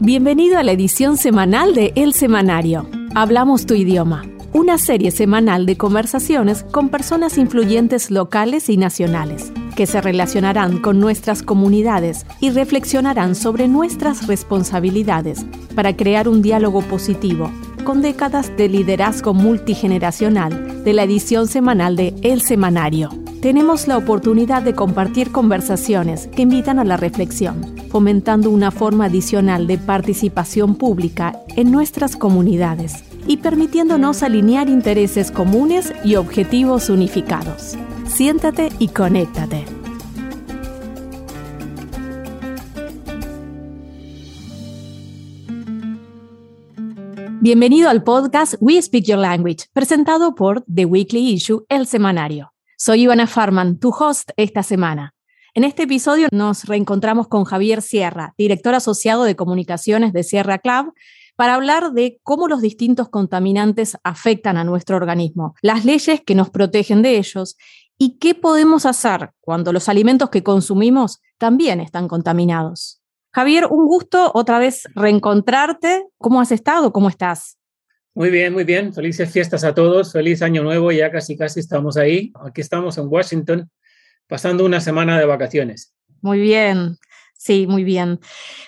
Bienvenido a la edición semanal de El Semanario. Hablamos tu idioma, una serie semanal de conversaciones con personas influyentes locales y nacionales que se relacionarán con nuestras comunidades y reflexionarán sobre nuestras responsabilidades para crear un diálogo positivo con décadas de liderazgo multigeneracional de la edición semanal de El Semanario. Tenemos la oportunidad de compartir conversaciones que invitan a la reflexión, fomentando una forma adicional de participación pública en nuestras comunidades y permitiéndonos alinear intereses comunes y objetivos unificados. Siéntate y conéctate. Bienvenido al podcast We Speak Your Language, presentado por The Weekly Issue, el semanario. Soy Ivana Farman, tu host esta semana. En este episodio nos reencontramos con Javier Sierra, director asociado de comunicaciones de Sierra Club, para hablar de cómo los distintos contaminantes afectan a nuestro organismo, las leyes que nos protegen de ellos y qué podemos hacer cuando los alimentos que consumimos también están contaminados. Javier, un gusto otra vez reencontrarte. ¿Cómo has estado? ¿Cómo estás? Muy bien, muy bien. Felices fiestas a todos. Feliz año nuevo. Ya casi, casi estamos ahí. Aquí estamos en Washington, pasando una semana de vacaciones. Muy bien. Sí, muy bien.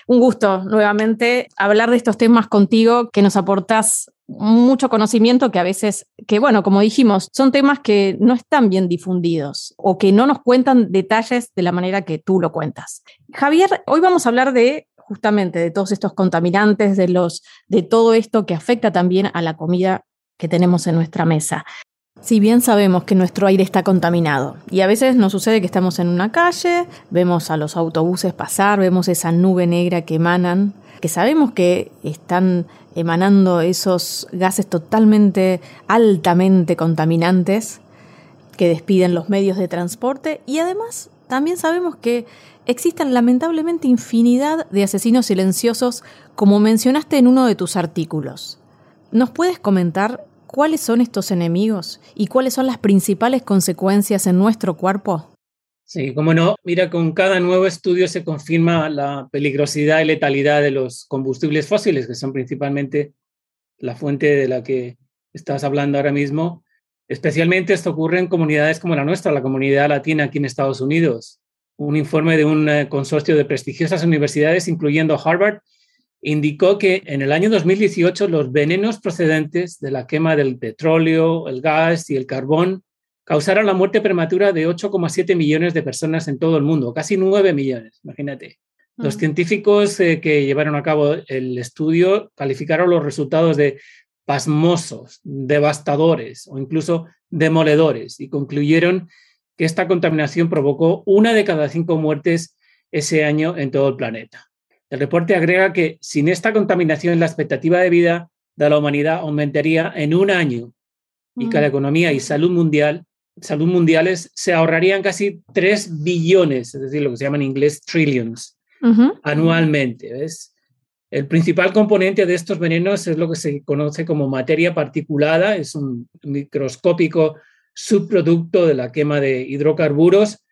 Un gusto nuevamente hablar de estos temas contigo que nos aportas mucho conocimiento que a veces, que bueno, como dijimos, son temas que no están bien difundidos o que no nos cuentan detalles de la manera que tú lo cuentas. Javier, hoy vamos a hablar de justamente de todos estos contaminantes, de los de todo esto que afecta también a la comida que tenemos en nuestra mesa. Si bien sabemos que nuestro aire está contaminado y a veces nos sucede que estamos en una calle, vemos a los autobuses pasar, vemos esa nube negra que emanan, que sabemos que están emanando esos gases totalmente, altamente contaminantes que despiden los medios de transporte y además también sabemos que existen lamentablemente infinidad de asesinos silenciosos como mencionaste en uno de tus artículos. ¿Nos puedes comentar cuáles son estos enemigos y cuáles son las principales consecuencias en nuestro cuerpo? Sí, como no, mira, con cada nuevo estudio se confirma la peligrosidad y letalidad de los combustibles fósiles, que son principalmente la fuente de la que estás hablando ahora mismo. Especialmente esto ocurre en comunidades como la nuestra, la comunidad latina aquí en Estados Unidos. Un informe de un eh, consorcio de prestigiosas universidades, incluyendo Harvard, indicó que en el año 2018 los venenos procedentes de la quema del petróleo, el gas y el carbón causaron la muerte prematura de 8,7 millones de personas en todo el mundo, casi 9 millones, imagínate. Los mm. científicos eh, que llevaron a cabo el estudio calificaron los resultados de pasmosos, devastadores o incluso demoledores y concluyeron que esta contaminación provocó una de cada cinco muertes ese año en todo el planeta. El reporte agrega que sin esta contaminación la expectativa de vida de la humanidad aumentaría en un año y que la mm. economía y salud mundial salud mundiales se ahorrarían casi 3 billones, es decir, lo que se llama en inglés trillions, anualmente. ¿ves? El principal componente de estos venenos es lo que se conoce como materia particulada, es un microscópico subproducto de la quema de hidrocarburos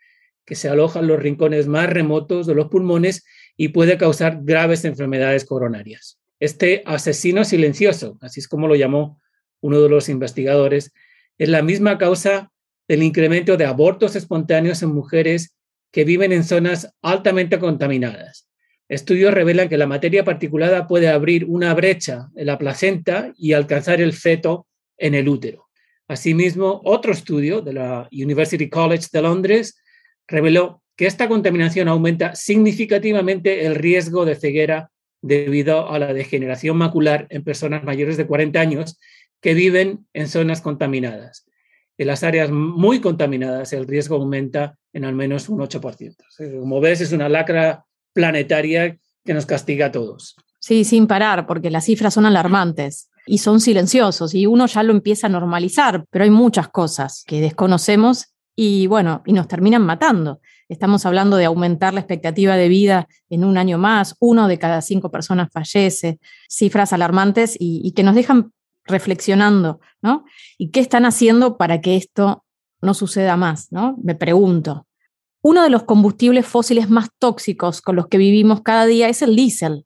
que se aloja en los rincones más remotos de los pulmones y puede causar graves enfermedades coronarias. Este asesino silencioso, así es como lo llamó uno de los investigadores, es la misma causa del incremento de abortos espontáneos en mujeres que viven en zonas altamente contaminadas. Estudios revelan que la materia particulada puede abrir una brecha en la placenta y alcanzar el feto en el útero. Asimismo, otro estudio de la University College de Londres reveló que esta contaminación aumenta significativamente el riesgo de ceguera debido a la degeneración macular en personas mayores de 40 años que viven en zonas contaminadas en las áreas muy contaminadas el riesgo aumenta en al menos un 8%. Como ves, es una lacra planetaria que nos castiga a todos. Sí, sin parar, porque las cifras son alarmantes y son silenciosos y uno ya lo empieza a normalizar, pero hay muchas cosas que desconocemos y bueno, y nos terminan matando. Estamos hablando de aumentar la expectativa de vida en un año más, uno de cada cinco personas fallece, cifras alarmantes y, que nos dejan reflexionando, ¿no? ¿Y qué están haciendo para que esto no suceda más, ¿no? Me pregunto. Uno de los combustibles fósiles más tóxicos con los que vivimos cada día es el diésel.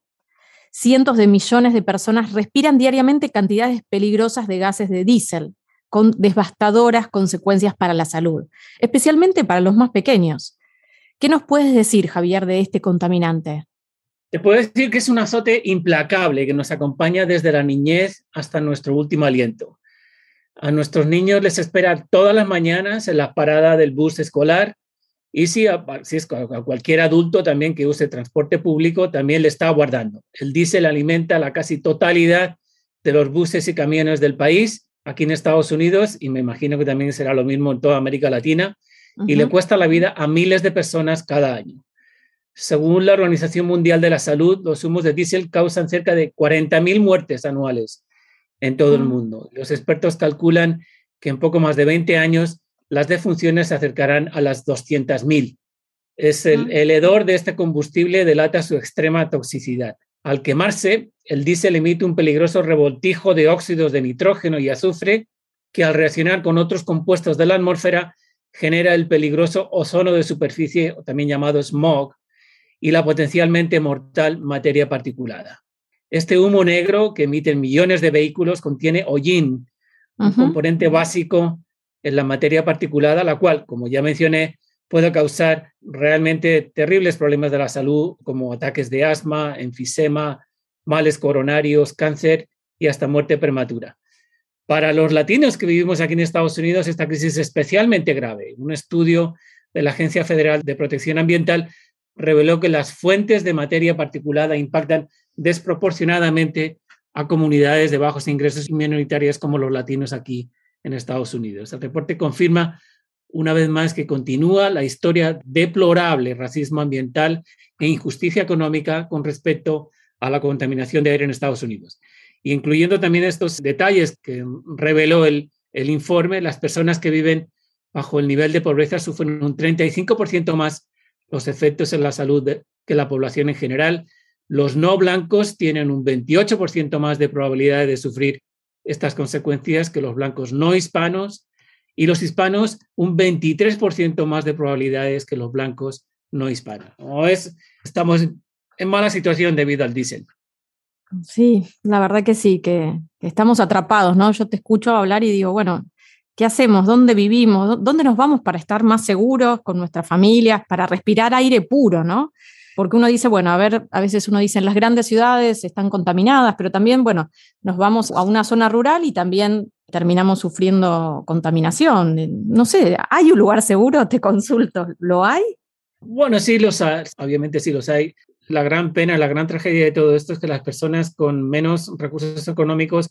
Cientos de millones de personas respiran diariamente cantidades peligrosas de gases de diésel, con devastadoras consecuencias para la salud, especialmente para los más pequeños. ¿Qué nos puedes decir, Javier, de este contaminante? Te puedo decir que es un azote implacable que nos acompaña desde la niñez hasta nuestro último aliento. A nuestros niños les espera todas las mañanas en la parada del bus escolar y si, si es a cualquier adulto también que use transporte público, también le está aguardando. El diésel alimenta la casi totalidad de los buses y camiones del país, aquí en Estados Unidos, y me imagino que también será lo mismo en toda América Latina, y le cuesta la vida a miles de personas cada año. Según la Organización Mundial de la Salud, los humos de diésel causan cerca de 40.000 muertes anuales en todo el mundo. Los expertos calculan que en poco más de 20 años las defunciones se acercarán a las 200.000. Es el, el hedor de este combustible delata su extrema toxicidad. Al quemarse, el diésel emite un peligroso revoltijo de óxidos de nitrógeno y azufre que al reaccionar con otros compuestos de la atmósfera genera el peligroso ozono de superficie, también llamado smog, y la potencialmente mortal materia particulada. Este humo negro que emiten millones de vehículos contiene hollín, un componente básico en la materia particulada, la cual, como ya mencioné, puede causar realmente terribles problemas de la salud, como ataques de asma, enfisema, males coronarios, cáncer y hasta muerte prematura. Para los latinos que vivimos aquí en Estados Unidos, esta crisis es especialmente grave. Un estudio de la Agencia Federal de Protección Ambiental reveló que las fuentes de materia particulada impactan desproporcionadamente a comunidades de bajos ingresos y minoritarias como los latinos aquí en Estados Unidos. El reporte confirma una vez más que continúa la historia deplorable racismo ambiental e injusticia económica con respecto a la contaminación de aire en Estados Unidos. incluyendo también estos detalles que reveló el, el informe, las personas que viven bajo el nivel de pobreza sufren un 35% más los efectos en la salud que la población en general. Los no blancos tienen un 28% más de probabilidad de sufrir estas consecuencias que los blancos no hispanos y los hispanos un 23% más de probabilidades que los blancos no hispanos. es, estamos en mala situación debido al diésel. Sí, la verdad que sí, que, que estamos atrapados, ¿no? Yo te escucho hablar y digo, bueno, ¿Qué hacemos? ¿Dónde vivimos? ¿Dónde nos vamos para estar más seguros con nuestras familias, para respirar aire puro, ¿no? Porque uno dice, bueno, a ver, a veces uno dice en las grandes ciudades están contaminadas, pero también, bueno, nos vamos a una zona rural y también terminamos sufriendo contaminación. No sé, ¿hay un lugar seguro? Te consulto, ¿lo hay? Bueno, sí los hay, obviamente sí los hay. La gran pena, la gran tragedia de todo esto es que las personas con menos recursos económicos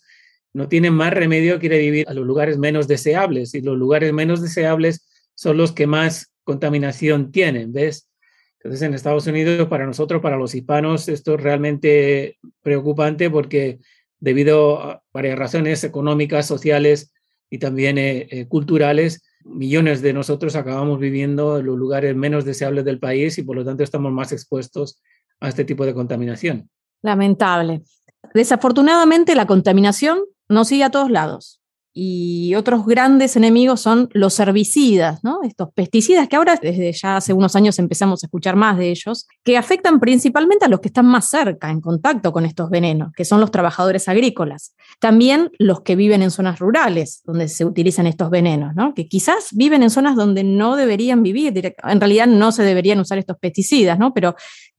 no tienen más remedio que ir a vivir a los lugares menos deseables y los lugares menos deseables son los que más contaminación tienen, ¿ves? Entonces en Estados Unidos, para nosotros, para los hispanos, esto es realmente preocupante porque debido a varias razones económicas, sociales y también eh, eh, culturales, millones de nosotros acabamos viviendo en los lugares menos deseables del país y por lo tanto estamos más expuestos a este tipo de contaminación. Lamentable. Desafortunadamente la contaminación nos sigue a todos lados. Y otros grandes enemigos son los herbicidas, ¿no? Estos pesticidas que ahora desde ya hace unos años empezamos a escuchar más de ellos, que afectan principalmente a los que están más cerca, en contacto con estos venenos, que son los trabajadores agrícolas. También los que viven en zonas rurales, donde se utilizan estos venenos, ¿no? Que quizás viven en zonas donde no deberían vivir, en realidad no se deberían usar estos pesticidas, ¿no? Pero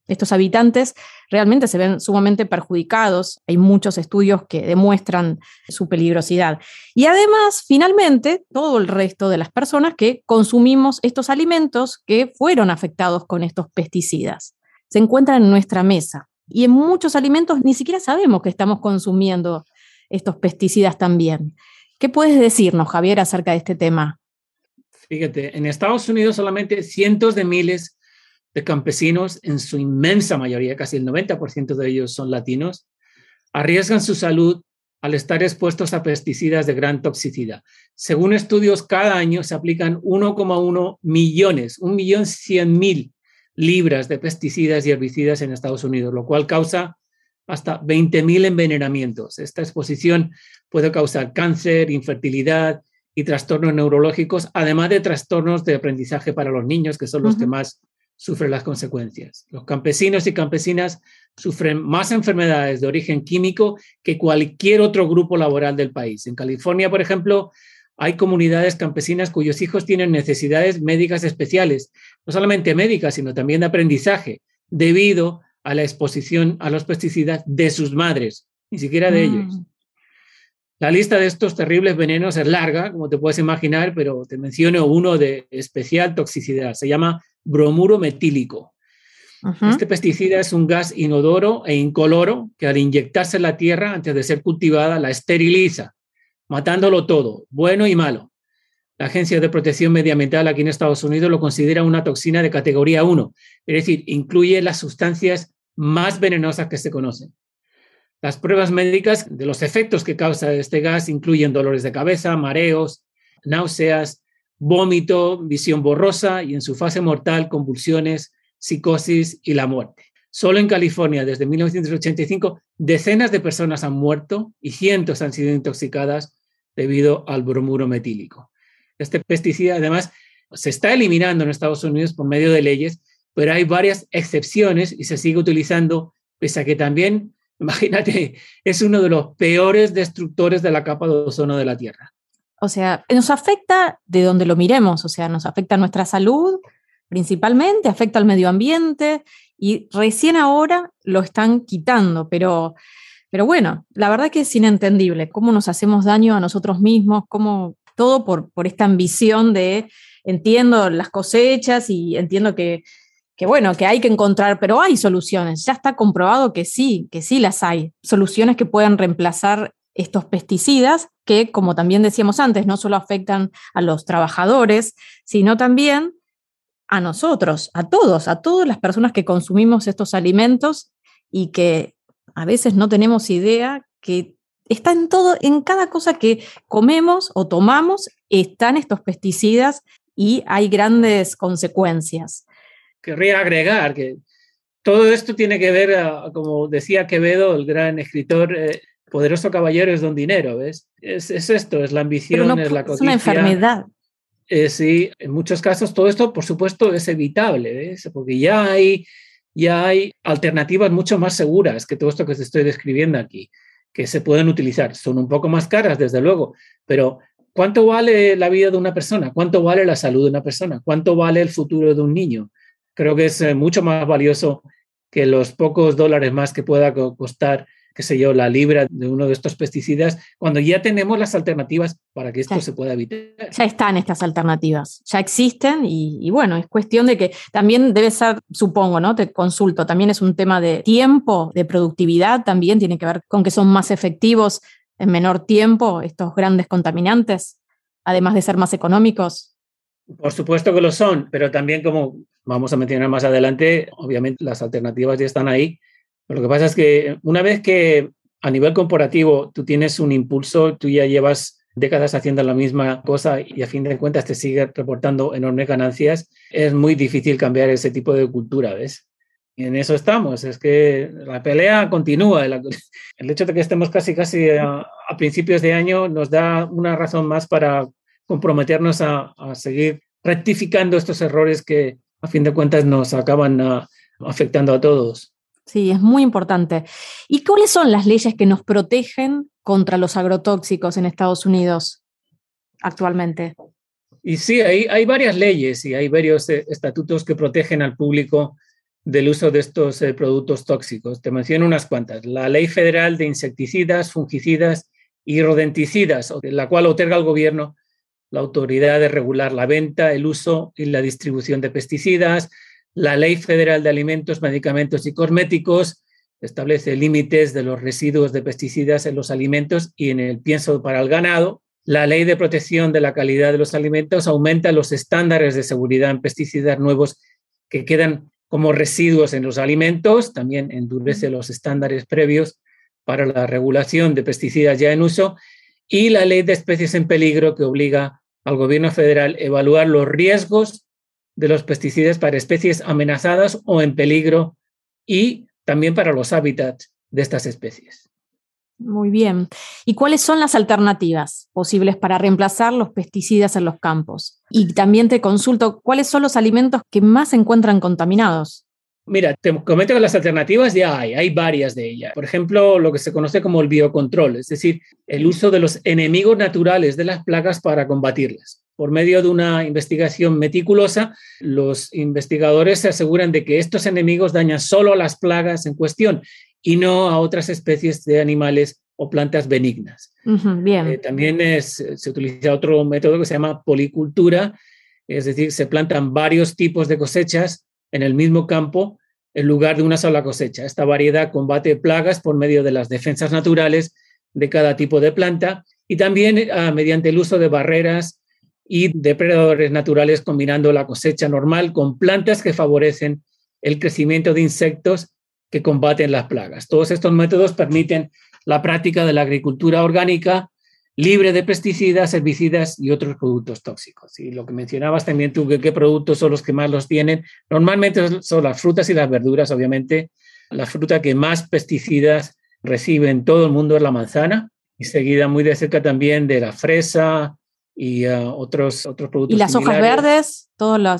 estos habitantes realmente se ven sumamente perjudicados. Hay muchos estudios que demuestran su peligrosidad. Y además, finalmente, todo el resto de las personas que consumimos estos alimentos que fueron afectados con estos pesticidas. Se encuentran en nuestra mesa. Y en muchos alimentos ni siquiera sabemos que estamos consumiendo estos pesticidas también. ¿Qué puedes decirnos, Javier, acerca de este tema? Fíjate, en Estados Unidos solamente cientos de miles de campesinos, en su inmensa mayoría, casi el 90% de ellos son latinos, arriesgan su salud al estar expuestos a pesticidas de gran toxicidad. Según estudios, cada año se aplican 1,1 millones, 1.100.000 libras de pesticidas y herbicidas en Estados Unidos, lo cual causa hasta 20.000 envenenamientos. Esta exposición puede causar cáncer, infertilidad y trastornos neurológicos, además de trastornos de aprendizaje para los niños, que son los que más sufren las consecuencias. Los campesinos y campesinas sufren más enfermedades de origen químico que cualquier otro grupo laboral del país. En California, por ejemplo, hay comunidades campesinas cuyos hijos tienen necesidades médicas especiales, no solamente médicas, sino también de aprendizaje, debido a la exposición a los pesticidas de sus madres, ni siquiera de ellos. Mm. La lista de estos terribles venenos es larga, como te puedes imaginar, pero te menciono uno de especial toxicidad. Se llama bromuro metílico. Este pesticida es un gas inodoro e incoloro que al inyectarse en la tierra antes de ser cultivada la esteriliza, matándolo todo, bueno y malo. La Agencia de Protección Medioambiental aquí en Estados Unidos lo considera una toxina de categoría 1, es decir, incluye las sustancias más venenosas que se conocen. Las pruebas médicas de los efectos que causa este gas incluyen dolores de cabeza, mareos, náuseas, vómito, visión borrosa y en su fase mortal convulsiones, psicosis y la muerte. Solo en California, desde 1985, decenas de personas han muerto y cientos han sido intoxicadas debido al bromuro metílico. Este pesticida, además, se está eliminando en Estados Unidos por medio de leyes, pero hay varias excepciones y se sigue utilizando, pese a que también, imagínate, es uno de los peores destructores de la capa de ozono de la Tierra. O sea, nos afecta de donde lo miremos, o sea, nos afecta nuestra salud principalmente, afecta al medio ambiente y recién ahora lo están quitando, pero, pero bueno, la verdad que es inentendible cómo nos hacemos daño a nosotros mismos, cómo todo por, por esta ambición de, entiendo las cosechas y entiendo que, que bueno, que hay que encontrar, pero hay soluciones, ya está comprobado que sí, que sí las hay, soluciones que pueden reemplazar estos pesticidas que, como también decíamos antes, no solo afectan a los trabajadores, sino también a nosotros, a todos, a todas las personas que consumimos estos alimentos y que a veces no tenemos idea que está en todo, en cada cosa que comemos o tomamos, están estos pesticidas y hay grandes consecuencias. Querría agregar que todo esto tiene que ver, ah, como decía Quevedo, el gran escritor, eh, poderoso caballero es don dinero, ¿ves? Es, esto, es la ambición, es la codicia. Es una enfermedad. Eh, sí, en muchos casos todo esto, por supuesto, es evitable, ¿ves? Porque ya hay, ya hay alternativas mucho más seguras que todo esto que te estoy describiendo aquí, que se pueden utilizar. Son un poco más caras, desde luego, pero ¿cuánto vale la vida de una persona? ¿Cuánto vale la salud de una persona? ¿Cuánto vale el futuro de un niño? Creo que es eh, mucho más valioso que los pocos dólares más que pueda costar qué sé yo, la libra de uno de estos pesticidas, cuando ya tenemos las alternativas para que esto se pueda evitar. Ya están estas alternativas, ya existen y, bueno, es cuestión de que también debe ser, supongo, ¿no? Te consulto, también es un tema de tiempo, de productividad, también tiene que ver con que son más efectivos en menor tiempo estos grandes contaminantes, además de ser más económicos. Por supuesto que lo son, pero también como vamos a mencionar más adelante, obviamente las alternativas ya están ahí lo que pasa es que una vez que a nivel corporativo tú tienes un impulso, tú ya llevas décadas haciendo la misma cosa y a fin de cuentas te sigue reportando enormes ganancias, es muy difícil cambiar ese tipo de cultura, ¿ves? Y en eso estamos, es que la pelea continúa. El hecho de que estemos casi, casi a, principios de año nos da una razón más para comprometernos a, seguir rectificando estos errores que a fin de cuentas nos acaban ah, afectando a todos. Sí, es muy importante. ¿Y cuáles son las leyes que nos protegen contra los agrotóxicos en Estados Unidos actualmente? Y sí, hay, varias leyes y hay varios eh, estatutos que protegen al público del uso de estos eh, productos tóxicos. Te menciono unas cuantas. La Ley Federal de Insecticidas, Fungicidas y Rodenticidas, la cual otorga al gobierno la autoridad de regular la venta, el uso y la distribución de pesticidas, la Ley Federal de Alimentos, Medicamentos y Cosméticos establece límites de los residuos de pesticidas en los alimentos y en el pienso para el ganado. La Ley de Protección de la Calidad de los Alimentos aumenta los estándares de seguridad en pesticidas nuevos que quedan como residuos en los alimentos, también endurece los estándares previos para la regulación de pesticidas ya en uso y la ley de especies en peligro que obliga al gobierno federal a evaluar los riesgos de los pesticidas para especies amenazadas o en peligro y también para los hábitats de estas especies. Muy bien. ¿Y cuáles son las alternativas posibles para reemplazar los pesticidas en los campos? Y también te consulto, ¿cuáles son los alimentos que más se encuentran contaminados? Mira, te comento que las alternativas ya hay, hay varias de ellas. Por ejemplo, lo que se conoce como el biocontrol, es decir, el uso de los enemigos naturales de las plagas para combatirlas. Por medio de una investigación meticulosa, los investigadores se aseguran de que estos enemigos dañan solo a las plagas en cuestión y no a otras especies de animales o plantas benignas. bien. Eh, también se utiliza otro método que se llama policultura, es decir, se plantan varios tipos de cosechas en el mismo campo en lugar de una sola cosecha. Esta variedad combate plagas por medio de las defensas naturales de cada tipo de planta y también ah, mediante el uso de barreras y depredadores naturales combinando la cosecha normal con plantas que favorecen el crecimiento de insectos que combaten las plagas. Todos estos métodos permiten la práctica de la agricultura orgánica libre de pesticidas, herbicidas y otros productos tóxicos. Y lo que mencionabas también tú, qué productos son los que más los tienen. Normalmente son las frutas y las verduras, obviamente. La fruta que más pesticidas recibe en todo el mundo es la manzana y seguida muy de cerca también de la fresa y uh, otros, otros productos. ¿Y las hojas verdes? Todos los...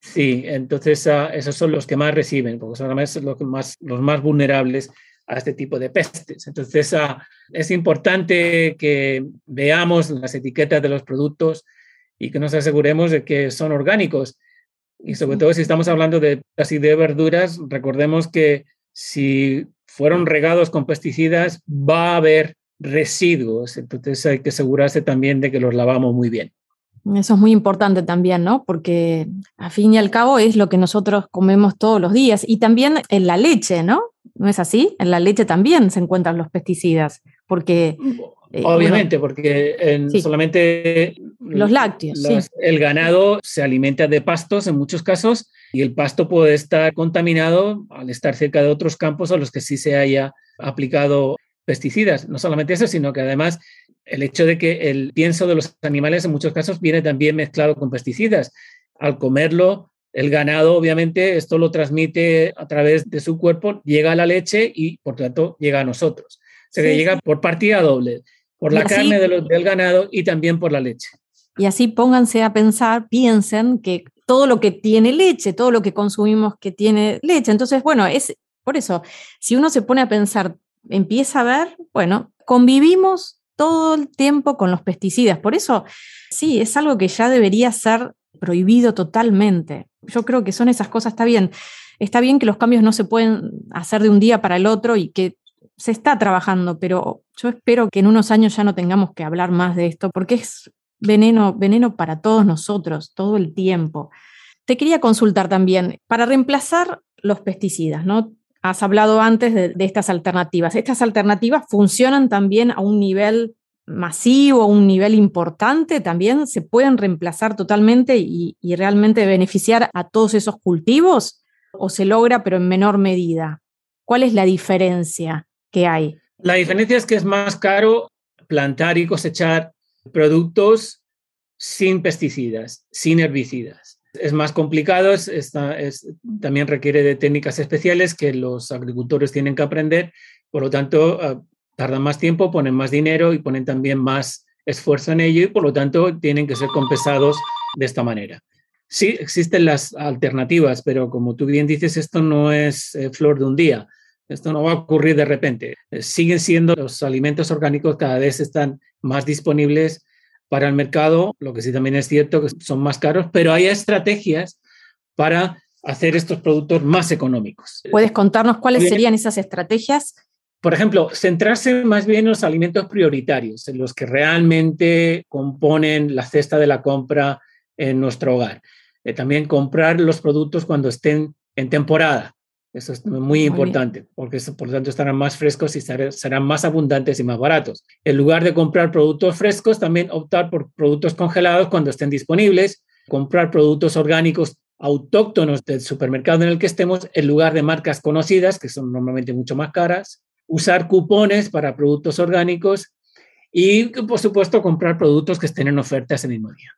sí, entonces uh, esos son los que más reciben, porque son los, más, los más vulnerables a este tipo de pestes. Entonces, ah, es importante que veamos las etiquetas de los productos y que nos aseguremos de que son orgánicos. Y sobre todo si estamos hablando de así de verduras, recordemos que si fueron regados con pesticidas, va a haber residuos. Entonces hay que asegurarse también de que los lavamos muy bien. Eso es muy importante también, ¿no? Porque a fin y al cabo es lo que nosotros comemos todos los días. Y también en la leche, ¿no? ¿No es así? En la leche también se encuentran los pesticidas, porque... Eh, Obviamente, porque en solamente los lácteos. El ganado se alimenta de pastos en muchos casos y el pasto puede estar contaminado al estar cerca de otros campos a los que sí se haya aplicado pesticidas. No solamente eso, sino que además el hecho de que el pienso de los animales en muchos casos viene también mezclado con pesticidas. Al comerlo, el ganado obviamente esto lo transmite a través de su cuerpo, llega a la leche y por tanto llega a nosotros. Se llega por partida doble, por la carne del ganado y también por la leche. Y así pónganse a pensar, piensen que todo lo que tiene leche, todo lo que consumimos que tiene leche. Entonces, bueno, es por eso, si uno se pone a pensar, empieza a ver, bueno, convivimos todo el tiempo con los pesticidas. Por eso, sí, es algo que ya debería ser prohibido totalmente. Yo creo que son esas cosas, está bien. Está bien que los cambios no se pueden hacer de un día para el otro y que se está trabajando, pero yo espero que en unos años ya no tengamos que hablar más de esto, porque es veneno, veneno para todos nosotros, todo el tiempo. Te quería consultar también, para reemplazar los pesticidas, ¿no? Has hablado antes de, estas alternativas. ¿Estas alternativas funcionan también a un nivel masivo, a un nivel importante? ¿También se pueden reemplazar totalmente y, realmente beneficiar a todos esos cultivos? ¿O se logra pero en menor medida? ¿Cuál es la diferencia que hay? La diferencia es que es más caro plantar y cosechar productos sin pesticidas, sin herbicidas es más complicado, es, también requiere de técnicas especiales que los agricultores tienen que aprender, por lo tanto, ah, tardan más tiempo, ponen más dinero y ponen también más esfuerzo en ello y por lo tanto tienen que ser compensados de esta manera. Sí, existen las alternativas, pero como tú bien dices, esto no es eh, flor de un día. Esto no va a ocurrir de repente. Eh, siguen siendo los alimentos orgánicos cada vez están más disponibles para el mercado, lo que sí también es cierto que son más caros, pero hay estrategias para hacer estos productos más económicos. ¿Puedes contarnos cuáles serían esas estrategias? Por ejemplo, centrarse más bien en los alimentos prioritarios, en los que realmente componen la cesta de la compra en nuestro hogar. Eh, también comprar los productos cuando estén en temporada. Eso es muy importante, porque por lo tanto estarán más frescos y serán más abundantes y más baratos. En lugar de comprar productos frescos, también optar por productos congelados cuando estén disponibles, comprar productos orgánicos autóctonos del supermercado en el que estemos en lugar de marcas conocidas, que son normalmente mucho más caras, usar cupones para productos orgánicos y, por supuesto, comprar productos que estén en oferta ese mismo día.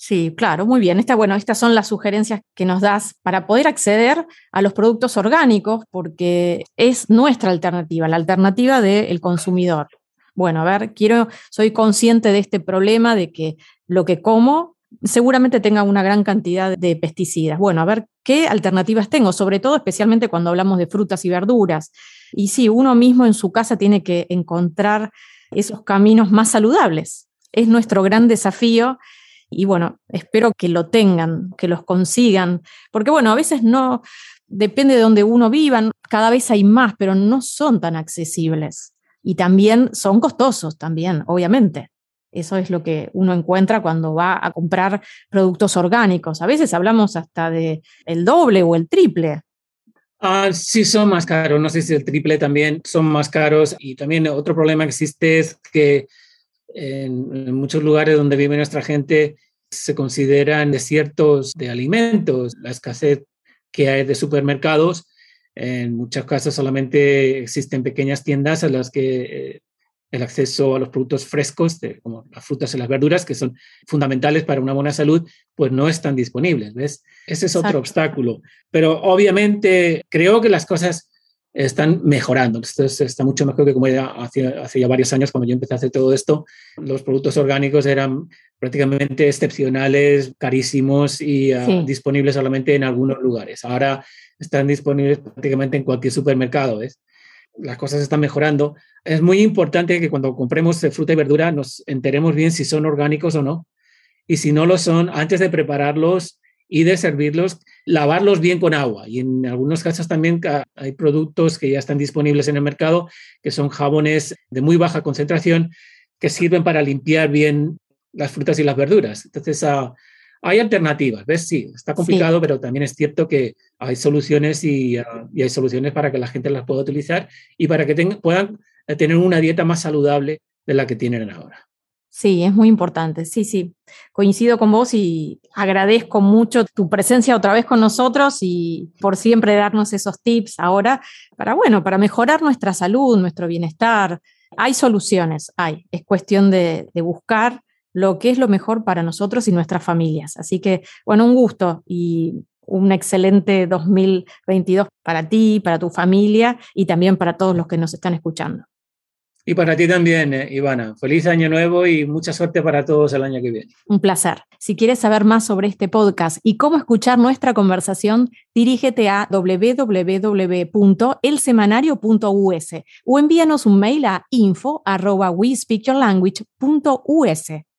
Sí, claro, muy bien. Esta, bueno, estas son las sugerencias que nos das para poder acceder a los productos orgánicos, porque es nuestra alternativa, la alternativa del consumidor. Bueno, a ver, quiero, soy consciente de este problema de que lo que como seguramente tenga una gran cantidad de pesticidas. Bueno, a ver qué alternativas tengo, sobre todo especialmente cuando hablamos de frutas y verduras. Y sí, uno mismo en su casa tiene que encontrar esos caminos más saludables. Es nuestro gran desafío y bueno, espero que lo tengan, que los consigan, porque bueno, a veces no, depende de donde uno viva, cada vez hay más, pero no son tan accesibles. Y también son costosos, también, obviamente. Eso es lo que uno encuentra cuando va a comprar productos orgánicos. A veces hablamos hasta de el doble o el triple. Ah, sí, son más caros. No sé si el triple también son más caros. Y también otro problema que existe es que en, muchos lugares donde vive nuestra gente se consideran desiertos de alimentos. La escasez que hay de supermercados, en muchos casos solamente existen pequeñas tiendas a las que eh, el acceso a los productos frescos, como las frutas y las verduras, que son fundamentales para una buena salud, pues no están disponibles. ¿ves? Ese es otro obstáculo. Pero obviamente creo que las cosas están mejorando. Esto está mucho mejor que como ya hace, hace, ya varios años, cuando yo empecé a hacer todo esto, los productos orgánicos eran prácticamente excepcionales, carísimos y ah, disponibles solamente en algunos lugares. Ahora están disponibles prácticamente en cualquier supermercado. ¿ves? Las cosas están mejorando. Es muy importante que cuando compremos fruta y verdura nos enteremos bien si son orgánicos o no. Y si no lo son, antes de prepararlos, y de servirlos, lavarlos bien con agua. Y en algunos casos también hay productos que ya están disponibles en el mercado, que son jabones de muy baja concentración, que sirven para limpiar bien las frutas y las verduras. Entonces, ah, hay alternativas, ¿ves? Sí, está complicado, pero también es cierto que hay soluciones y, ah, y, hay soluciones para que la gente las pueda utilizar y para que puedan tener una dieta más saludable de la que tienen ahora. Sí, es muy importante. Sí, sí. Coincido con vos y agradezco mucho tu presencia otra vez con nosotros y por siempre darnos esos tips ahora para, bueno, para mejorar nuestra salud, nuestro bienestar. Hay soluciones, hay. Es cuestión de, de buscar lo que es lo mejor para nosotros y nuestras familias. Así que, bueno, un gusto y un excelente 2022 para ti, para tu familia y también para todos los que nos están escuchando. Y para ti también, eh, Ivana. Feliz año nuevo y mucha suerte para todos el año que viene. Un placer. Si quieres saber más sobre este podcast y cómo escuchar nuestra conversación, dirígete a www.elsemanario.us o envíanos un mail a info.wespeakyourlanguage.us.